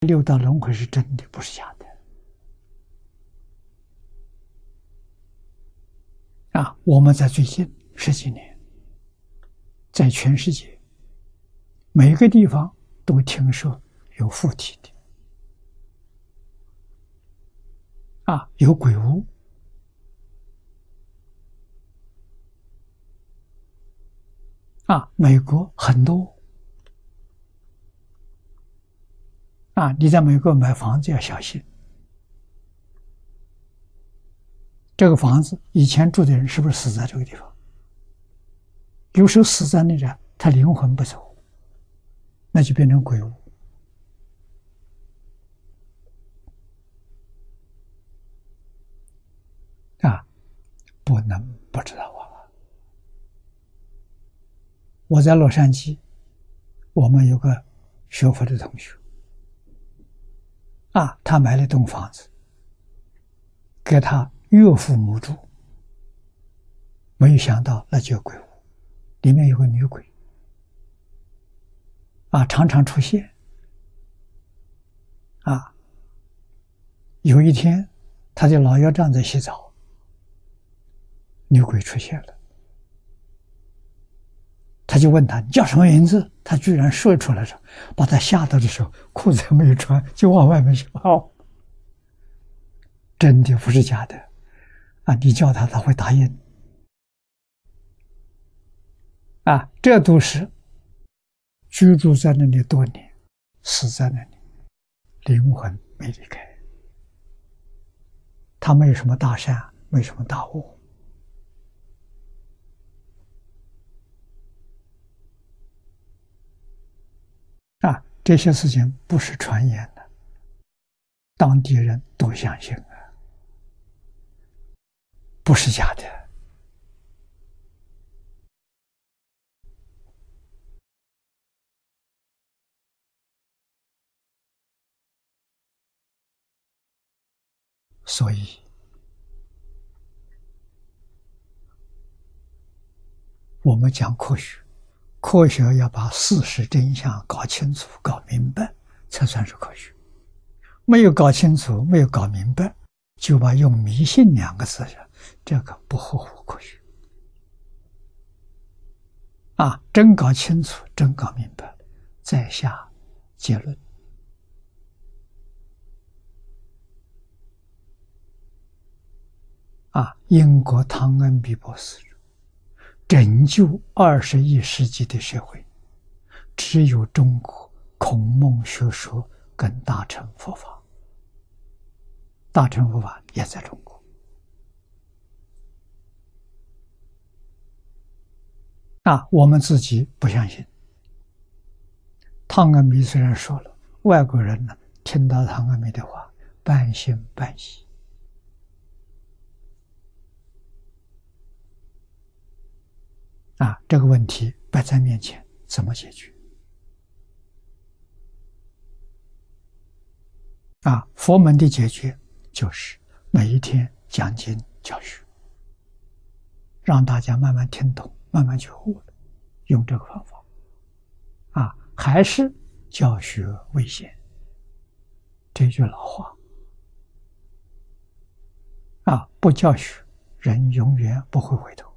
六道轮回是真的，不是假的。啊，我们在最近十几年，在全世界每个地方都听说有附体的，啊，有鬼屋，啊，美国很多。啊，你在美国买房子要小心。这个房子以前住的人是不是死在这个地方？有时候死在那里，他灵魂不走，那就变成鬼屋。啊，不能不知道啊！我在洛杉矶，我们有个学佛的同学。啊，他买了栋房子，给他岳父母住。没有想到，那叫鬼屋，里面有个女鬼，啊，常常出现。啊，有一天，他的老幺丈在洗澡，女鬼出现了，他就问他：“你叫什么名字？”他居然说出来了，把他吓到的时候，裤子还没有穿，就往外面跑。真的不是假的，啊！你叫他，他会答应。啊，这都是居住在那里多年，死在那里，灵魂没离开。他没有什么大善，没什么大恶。这些事情不是传言的，当地人都相信啊，不是假的。所以，我们讲科学。科学要把事实真相搞清楚、搞明白，才算是科学。没有搞清楚、没有搞明白，就把用迷信两个字，这个不合乎科学。啊，真搞清楚、真搞明白，再下结论。啊，英国汤恩比博士。拯救二十一世纪的社会，只有中国孔孟学说跟大乘佛法。大乘佛法也在中国。啊，我们自己不相信。汤恩弥虽然说了，外国人呢听到汤恩弥的话，半信半疑。啊，这个问题摆在面前，怎么解决？啊，佛门的解决就是每一天讲经教学，让大家慢慢听懂，慢慢觉悟用这个方法。啊，还是教学为先。这句老话。啊，不教学，人永远不会回头。